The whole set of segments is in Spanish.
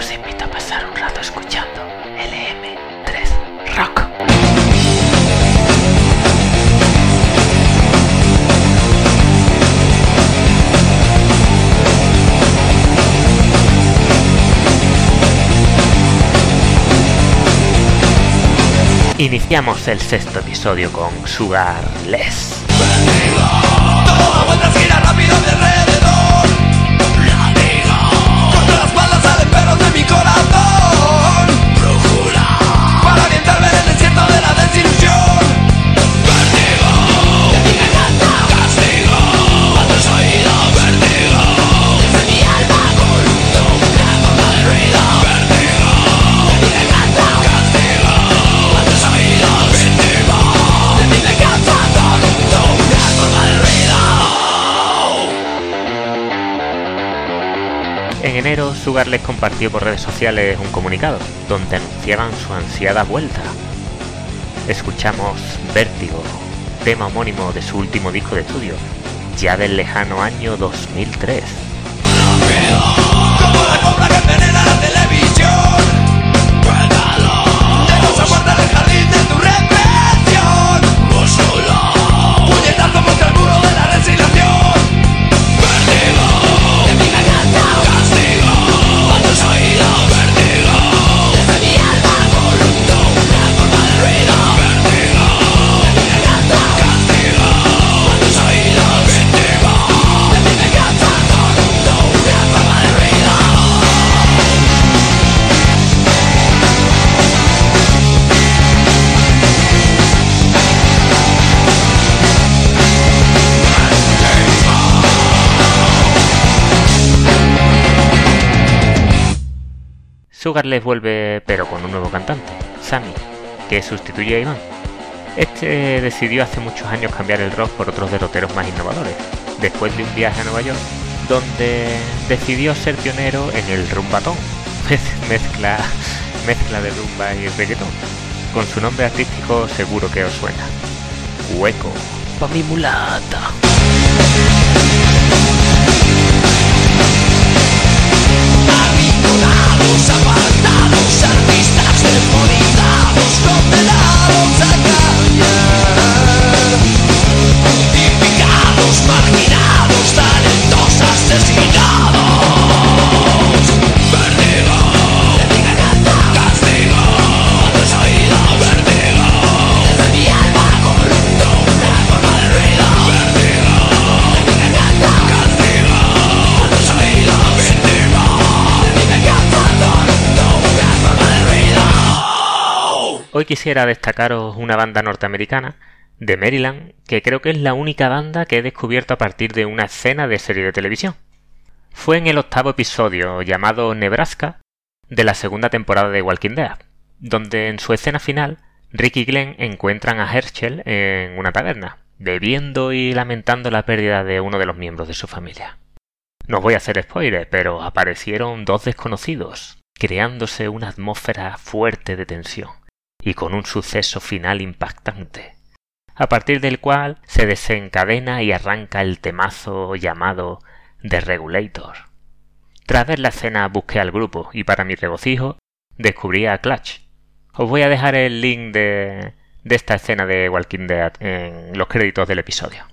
os invito a pasar un rato escuchando LM3 Rock. Iniciamos el sexto episodio con Sugarless. Todo corazón En enero, Sugarless compartió por redes sociales un comunicado donde anunciaban su ansiada vuelta. Escuchamos Vértigo, tema homónimo de su último disco de estudio, ya del lejano año 2003. Sugarless vuelve pero con un nuevo cantante, Sammy, que sustituye a Iván. Este decidió hace muchos años cambiar el rock por otros derroteros más innovadores, después de un viaje a Nueva York, donde decidió ser pionero en el rumbatón, mezcla, mezcla de rumba y reggaetón. Con su nombre artístico seguro que os suena. Hueco, pa' mi mulata. Marginados, talentos asesinados. Vértigo, Hoy quisiera destacaros una banda norteamericana de Maryland que creo que es la única banda que he descubierto a partir de una escena de serie de televisión. Fue en el octavo episodio llamado Nebraska de la segunda temporada de Walking Dead, donde en su escena final Rick y Glenn encuentran a Herschel en una taberna, bebiendo y lamentando la pérdida de uno de los miembros de su familia. No os voy a hacer spoiler, pero aparecieron dos desconocidos, creándose una atmósfera fuerte de tensión y con un suceso final impactante, a partir del cual se desencadena y arranca el temazo llamado The Regulator. Tras ver la escena busqué al grupo y para mi regocijo descubrí a Clutch. Os voy a dejar el link de, esta escena de Walking Dead en los créditos del episodio.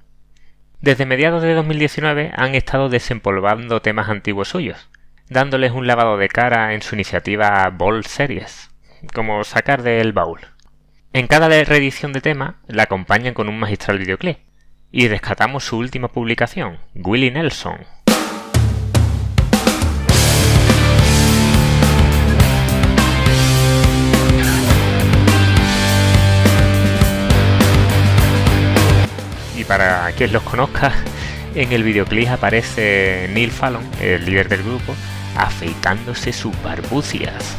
Desde mediados de 2019 han estado desempolvando temas antiguos suyos, dándoles un lavado de cara en su iniciativa Ball Series, como sacar del baúl. En cada reedición de tema la acompañan con un magistral videoclip, y rescatamos su última publicación, Willie Nelson. Y para quien los conozca, en el videoclip aparece Neil Fallon, el líder del grupo, afeitándose sus barbucias.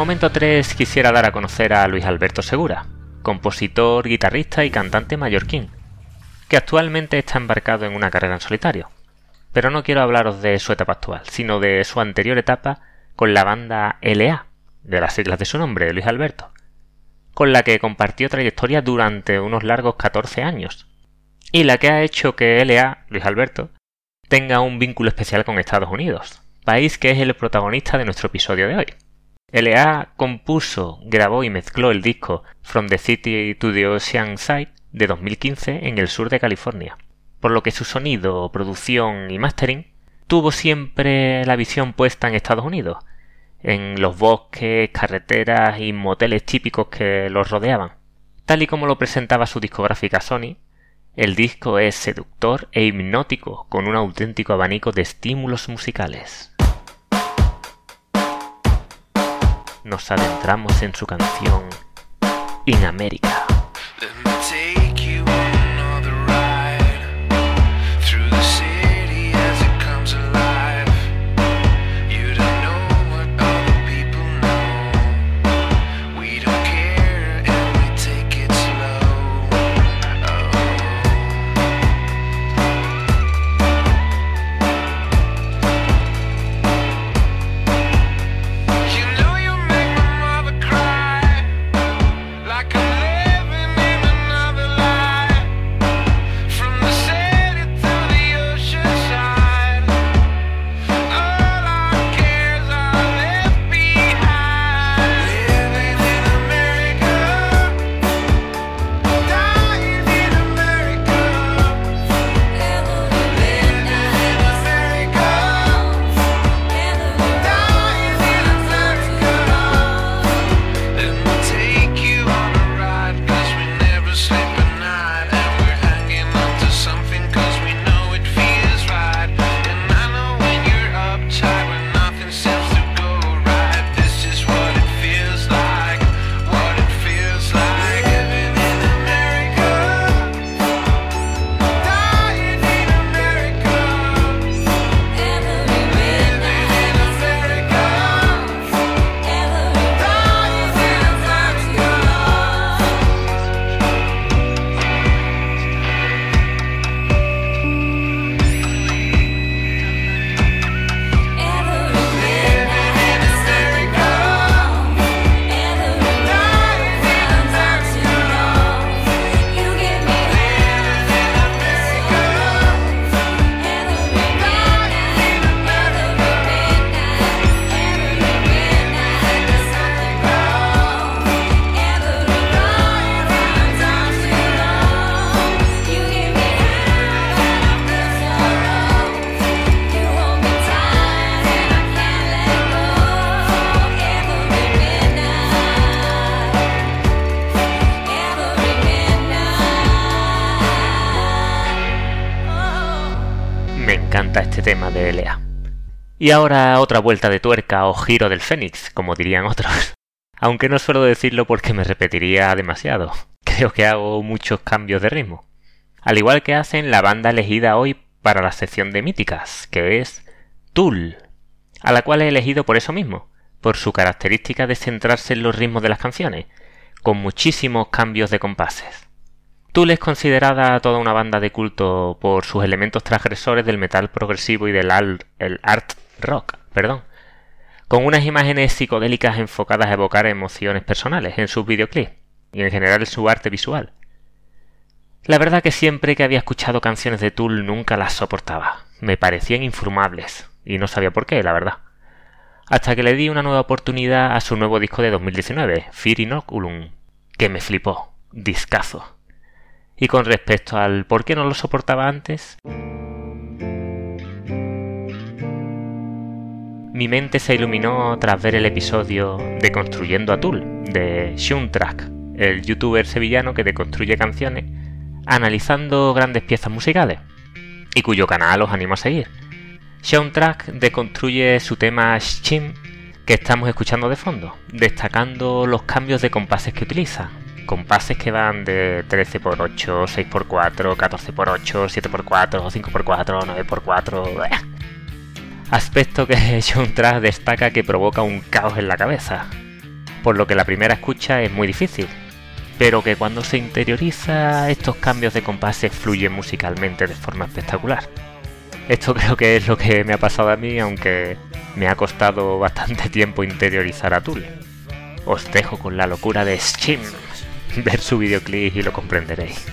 Momento 3 quisiera dar a conocer a Luis Alberto Segura, compositor, guitarrista y cantante mallorquín, que actualmente está embarcado en una carrera en solitario. Pero no quiero hablaros de su etapa actual, sino de su anterior etapa con la banda LA, de las siglas de su nombre, Luis Alberto, con la que compartió trayectoria durante unos largos 14 años, y la que ha hecho que LA, Luis Alberto, tenga un vínculo especial con Estados Unidos, país que es el protagonista de nuestro episodio de hoy. LA compuso, grabó y mezcló el disco From the City to the Ocean Side de 2015 en el sur de California, por lo que su sonido, producción y mastering tuvo siempre la visión puesta en Estados Unidos, en los bosques, carreteras y moteles típicos que los rodeaban. Tal y como lo presentaba su discográfica Sony, el disco es seductor e hipnótico con un auténtico abanico de estímulos musicales. Nos adentramos en su canción In America. Y ahora otra vuelta de tuerca o giro del Fénix, como dirían otros. Aunque no suelo decirlo porque me repetiría demasiado. Creo que hago muchos cambios de ritmo. Al igual que hacen la banda elegida hoy para la sección de míticas, que es Tool, a la cual he elegido por eso mismo, por su característica de centrarse en los ritmos de las canciones, con muchísimos cambios de compases. Tool es considerada toda una banda de culto por sus elementos transgresores del metal progresivo y del art rock, perdón, con unas imágenes psicodélicas enfocadas a evocar emociones personales en sus videoclips y en general en su arte visual. La verdad que siempre que había escuchado canciones de Tool nunca las soportaba, me parecían infumables y no sabía por qué, la verdad. Hasta que le di una nueva oportunidad a su nuevo disco de 2019, Fear Inoculum, que me flipó, discazo. Y con respecto al por qué no lo soportaba antes, mi mente se iluminó tras ver el episodio de Construyendo a Tool de Track, el youtuber sevillano que deconstruye canciones analizando grandes piezas musicales y cuyo canal os animo a seguir. Track deconstruye su tema Shim que estamos escuchando de fondo, destacando los cambios de compases que utiliza, compases que van de 13x8, 6x4, 14x8, 7x4, 5x4, 9x4. Aspecto que John Trash destaca que provoca un caos en la cabeza, por lo que la primera escucha es muy difícil, pero que cuando se interioriza estos cambios de compases fluyen musicalmente de forma espectacular. Esto creo que es lo que me ha pasado a mí, aunque me ha costado bastante tiempo interiorizar a Tool. Os dejo con la locura de Schim. Ver su videoclip y lo comprenderéis.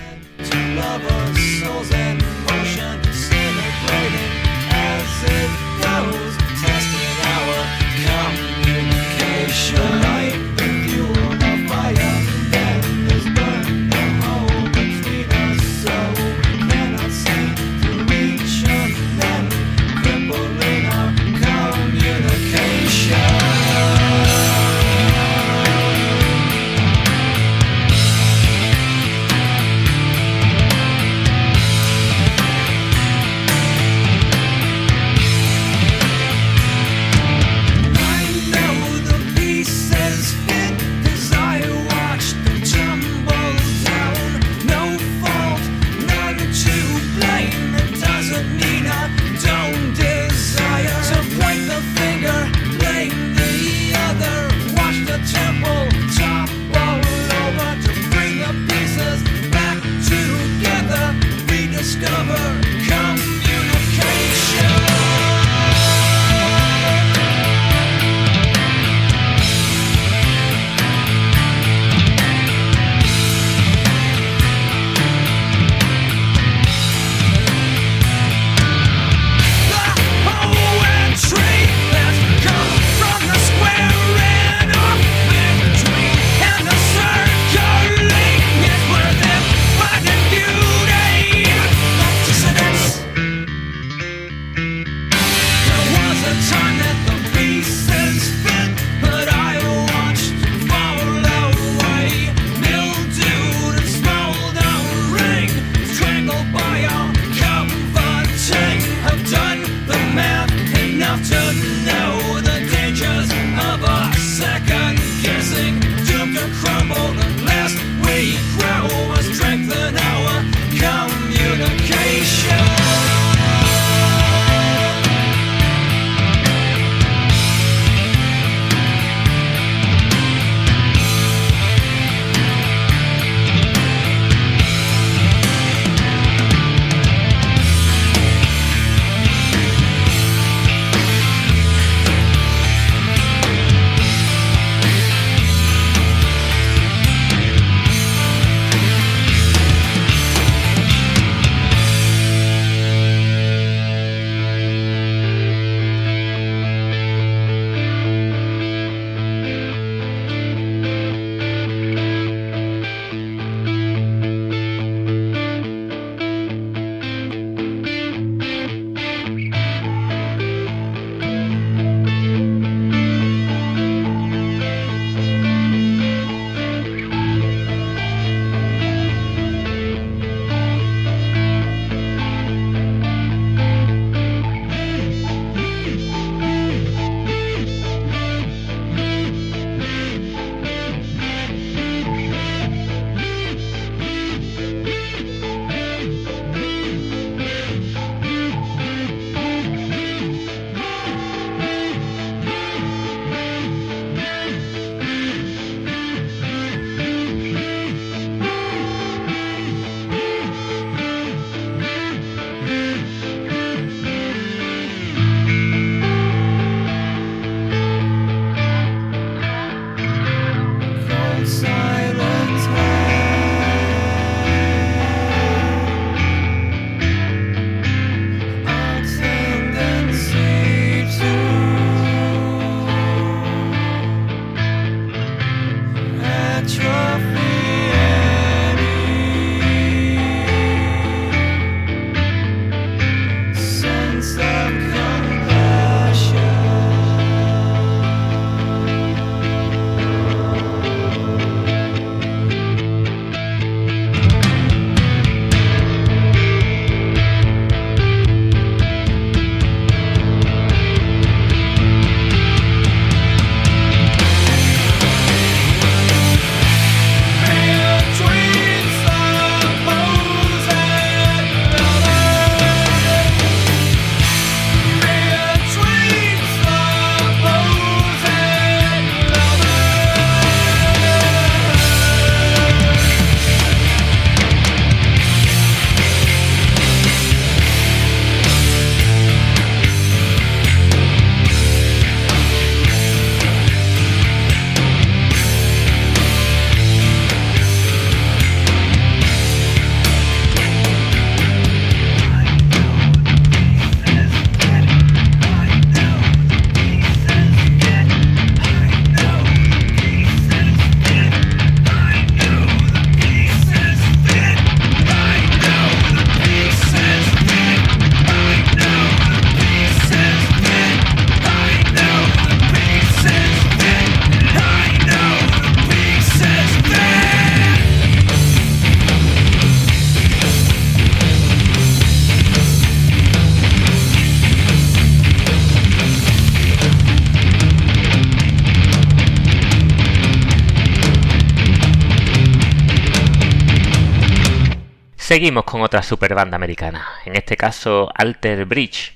Seguimos con otra super banda americana, en este caso Alter Bridge,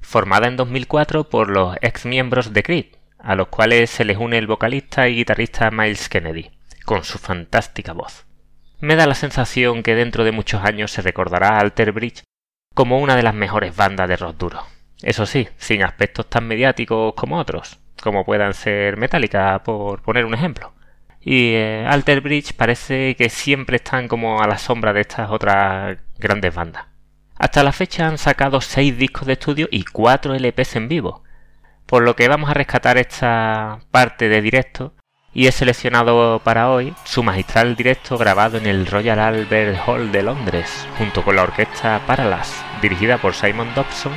formada en 2004 por los ex miembros de Creed, a los cuales se les une el vocalista y guitarrista Miles Kennedy, con su fantástica voz. Me da la sensación que dentro de muchos años se recordará a Alter Bridge como una de las mejores bandas de rock duro. Eso sí, sin aspectos tan mediáticos como otros, como puedan ser Metallica, por poner un ejemplo. Y eh, Alter Bridge parece que siempre están como a la sombra de estas otras grandes bandas. Hasta la fecha han sacado 6 discos de estudio y 4 LPs en vivo, por lo que vamos a rescatar esta parte de directo y he seleccionado para hoy su magistral directo grabado en el Royal Albert Hall de Londres, junto con la orquesta Parallax, dirigida por Simon Dobson,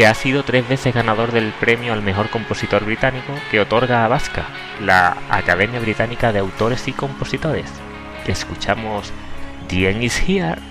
que ha sido tres veces ganador del premio al mejor compositor británico que otorga a Vasca, la Academia Británica de Autores y Compositores. Escuchamos The End is Here.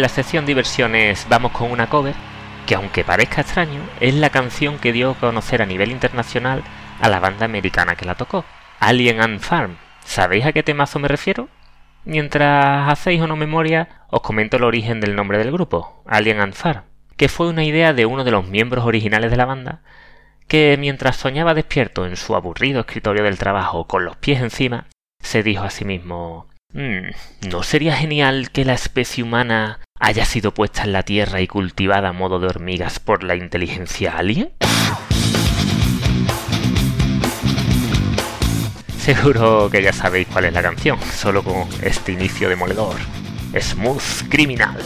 En la sección diversiones vamos con una cover que aunque parezca extraño, es la canción que dio a conocer a nivel internacional a la banda americana que la tocó, Alien and Farm. ¿Sabéis a qué temazo me refiero? Mientras hacéis o no memoria, os comento el origen del nombre del grupo, Alien and Farm, que fue una idea de uno de los miembros originales de la banda, que mientras soñaba despierto en su aburrido escritorio del trabajo con los pies encima, se dijo a sí mismo "Mm, ¿No sería genial que la especie humana haya sido puesta en la Tierra y cultivada a modo de hormigas por la inteligencia alien? Seguro que ya sabéis cuál es la canción, solo con este inicio demoledor. Smooth Criminal.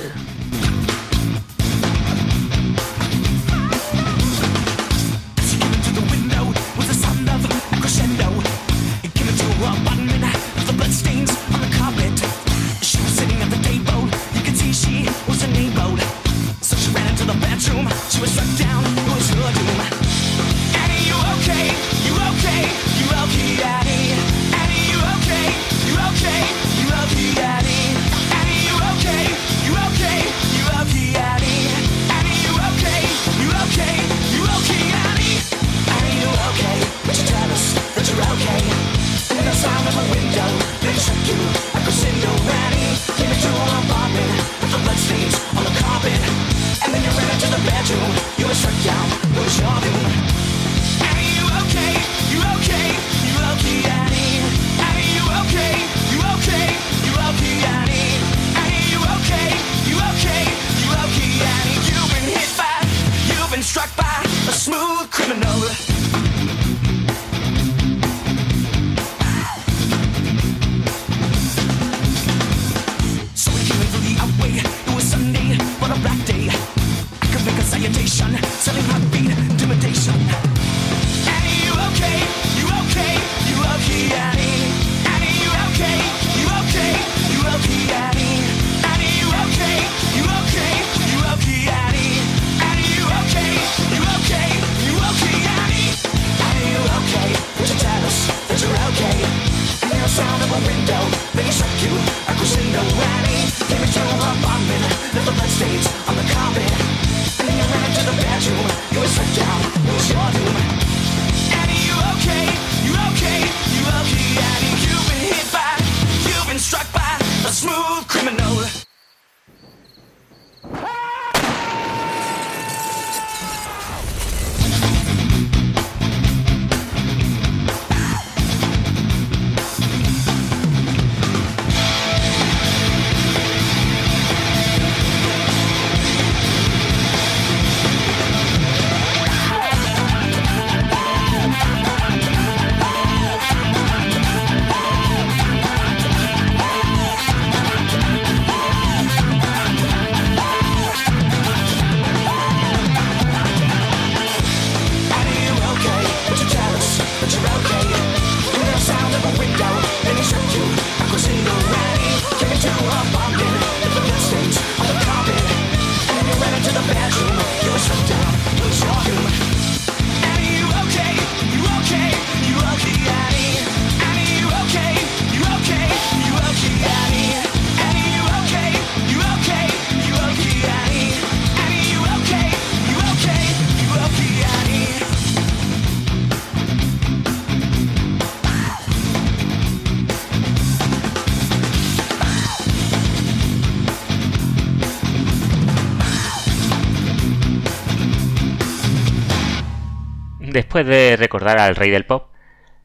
Después de recordar al rey del pop,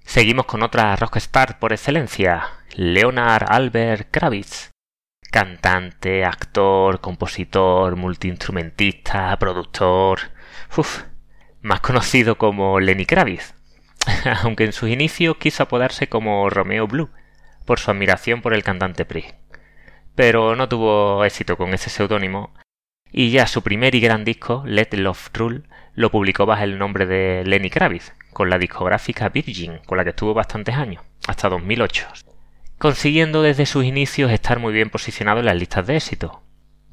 seguimos con otra rockstar por excelencia, Leonard Albert Kravitz. Cantante, actor, compositor, multiinstrumentista, productor. Uf, más conocido como Lenny Kravitz. Aunque en sus inicios quiso apodarse como Romeo Blue, por su admiración por el cantante Prince. Pero no tuvo éxito con ese seudónimo y ya su primer y gran disco, Let Love Rule, lo publicó bajo el nombre de Lenny Kravitz, con la discográfica Virgin, con la que estuvo bastantes años, hasta 2008, consiguiendo desde sus inicios estar muy bien posicionado en las listas de éxito.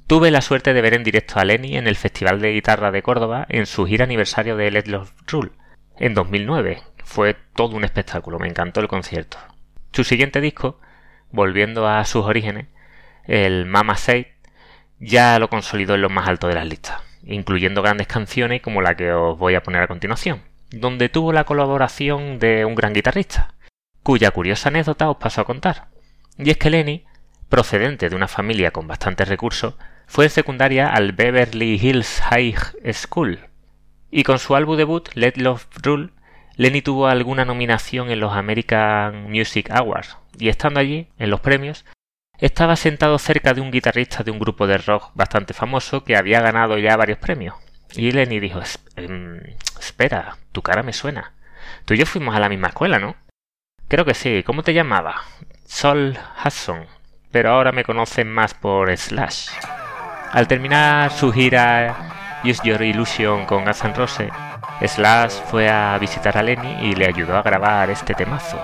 Tuve la suerte de ver en directo a Lenny en el Festival de Guitarra de Córdoba en su gira aniversario de Let Love Rule, en 2009. Fue todo un espectáculo, me encantó el concierto. Su siguiente disco, volviendo a sus orígenes, el Mama Said, ya lo consolidó en lo más alto de las listas. Incluyendo grandes canciones como la que os voy a poner a continuación, donde tuvo la colaboración de un gran guitarrista, cuya curiosa anécdota os paso a contar. Y es que Lenny, procedente de una familia con bastantes recursos, fue en secundaria al Beverly Hills High School, y con su álbum debut, Let Love Rule, Lenny tuvo alguna nominación en los American Music Awards, y estando allí, en los premios, estaba sentado cerca de un guitarrista de un grupo de rock bastante famoso que había ganado ya varios premios. Y Lenny dijo, "Es- em, espera, tu cara me suena. Tú y yo fuimos a la misma escuela, ¿no? Creo que sí. ¿Cómo te llamaba? Sol Hudson. Pero ahora me conocen más por Slash. Al terminar su gira Use Your Illusion con Guns N' Roses, Slash fue a visitar a Lenny y le ayudó a grabar este temazo.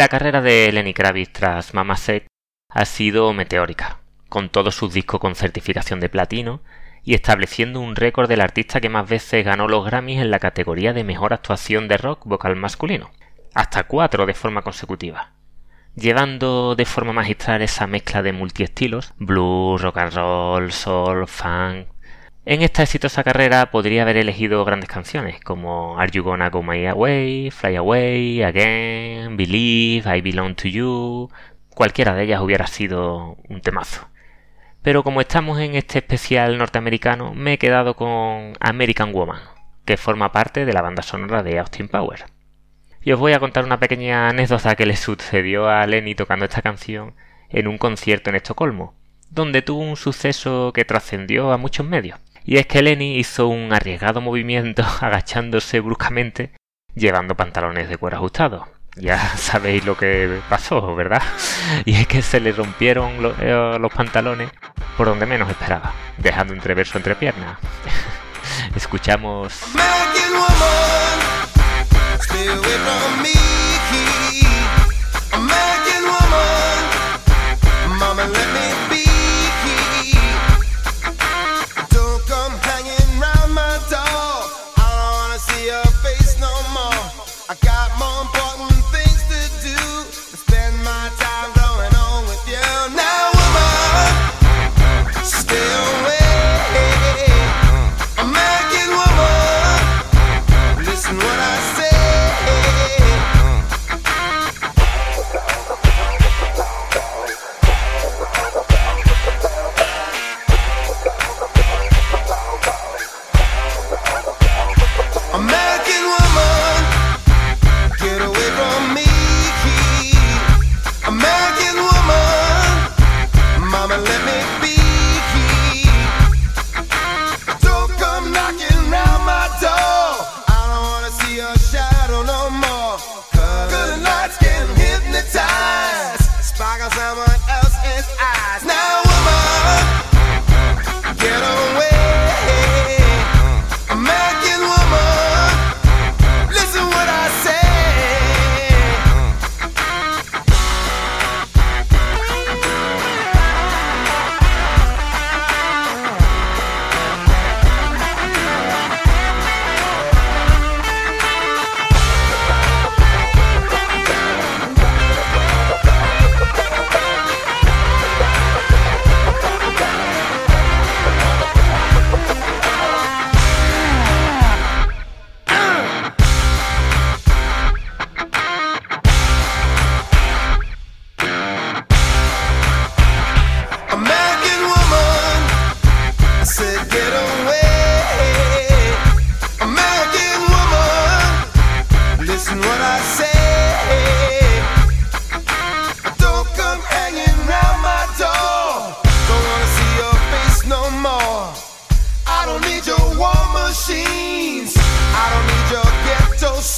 La carrera de Lenny Kravitz tras Mama Said ha sido meteórica, con todos sus discos con certificación de platino y estableciendo un récord del artista que más veces ganó los Grammys en la categoría de mejor actuación de rock vocal masculino, hasta cuatro de forma consecutiva, llevando de forma magistral esa mezcla de multiestilos, blues, rock and roll, soul, funk, En esta exitosa carrera podría haber elegido grandes canciones como Are You Gonna Go My Away, Fly Away, Again, Believe, I Belong to You. Cualquiera de ellas hubiera sido un temazo. Pero como estamos en este especial norteamericano, me he quedado con American Woman, que forma parte de la banda sonora de Austin Power. Y os voy a contar una pequeña anécdota que le sucedió a Lenny tocando esta canción en un concierto en Estocolmo, donde tuvo un suceso que trascendió a muchos medios. Y es que Lenny hizo un arriesgado movimiento agachándose bruscamente llevando pantalones de cuero ajustados. Ya sabéis lo que pasó, ¿verdad? Y es que se le rompieron eh, los pantalones por donde menos esperaba, dejando entrever su entrepierna. Escuchamos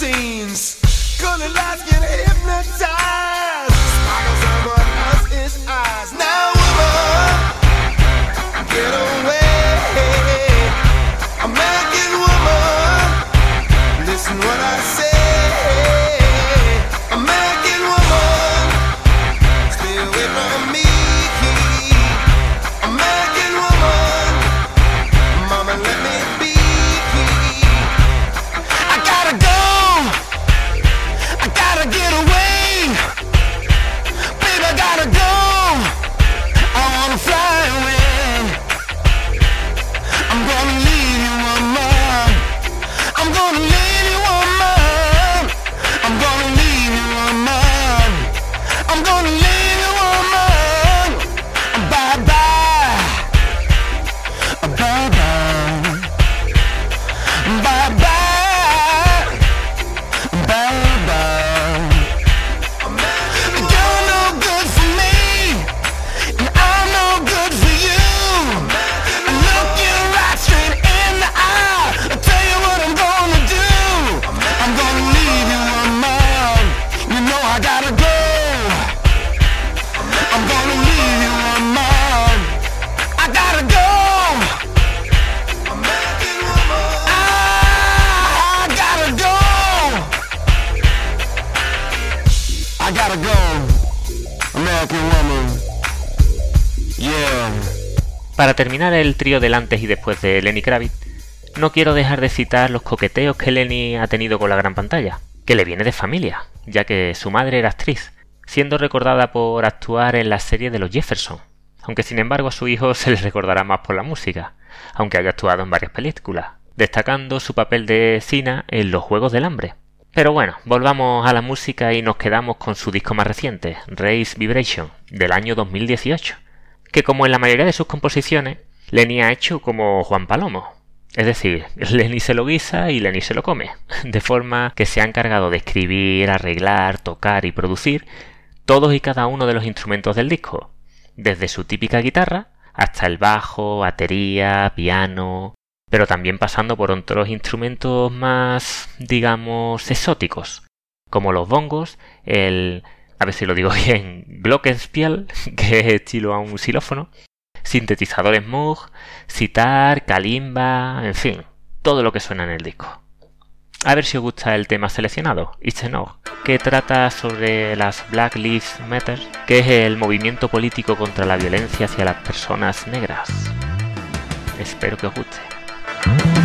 scenes. Colored lights can hypnotize. Para terminar el trío del antes y después de Lenny Kravitz, no quiero dejar de citar los coqueteos que Lenny ha tenido con la gran pantalla, que le viene de familia, ya que su madre era actriz, siendo recordada por actuar en la serie de los Jefferson, aunque sin embargo a su hijo se le recordará más por la música, aunque haya actuado en varias películas, destacando su papel de Cina en los Juegos del Hambre. Pero bueno, volvamos a la música y nos quedamos con su disco más reciente, Race Vibration, del año 2018 que como en la mayoría de sus composiciones, Lenny ha hecho como Juan Palomo. Es decir, Lenny se lo guisa y Lenny se lo come, de forma que se ha encargado de escribir, arreglar, tocar y producir todos y cada uno de los instrumentos del disco, desde su típica guitarra hasta el bajo, batería, piano, pero también pasando por otros instrumentos más, digamos, exóticos, como los bongos, el a ver si lo digo bien, Glockenspiel, que es estilo a un xilófono, sintetizadores Moog, sitar, kalimba, en fin, todo lo que suena en el disco. A ver si os gusta el tema seleccionado, It's Enough, que trata sobre las Black Lives Matter, que es el movimiento político contra la violencia hacia las personas negras. Espero que os guste.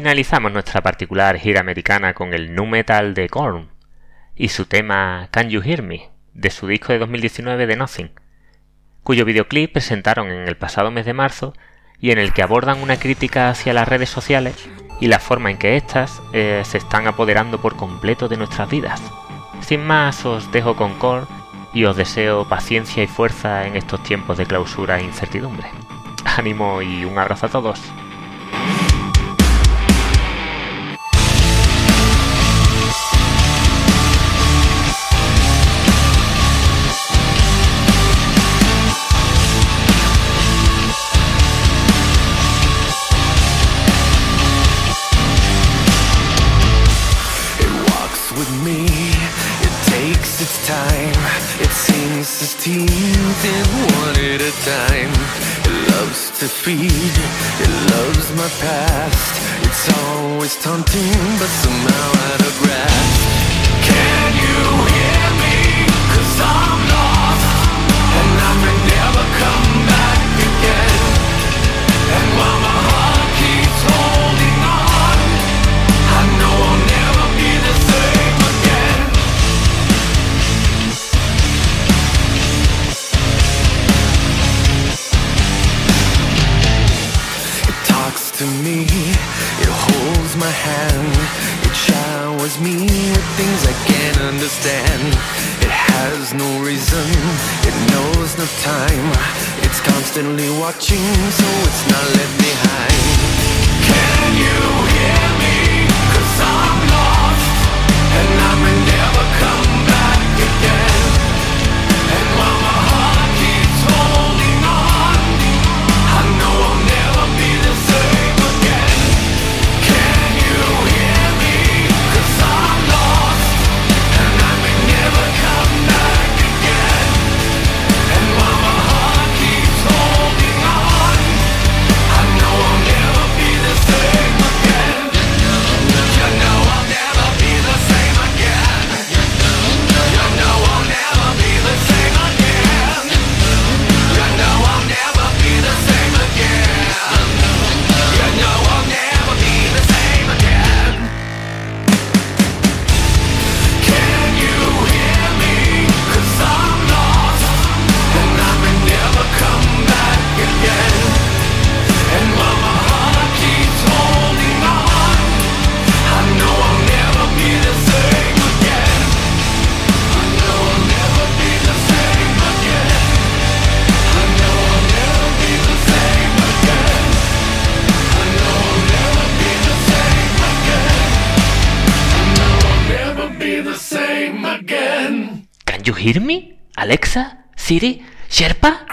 finalizamos nuestra particular gira americana con el nu metal de Korn y su tema Can You Hear Me de su disco de 2019 The Nothing, cuyo videoclip presentaron en el pasado mes de marzo y en el que abordan una crítica hacia las redes sociales y la forma en que éstas eh, se están apoderando por completo de nuestras vidas. Sin más, os dejo con Korn y os deseo paciencia y fuerza en estos tiempos de clausura e incertidumbre. Ánimo y un abrazo a todos. Hear? Alexa? Siri? Sherpa?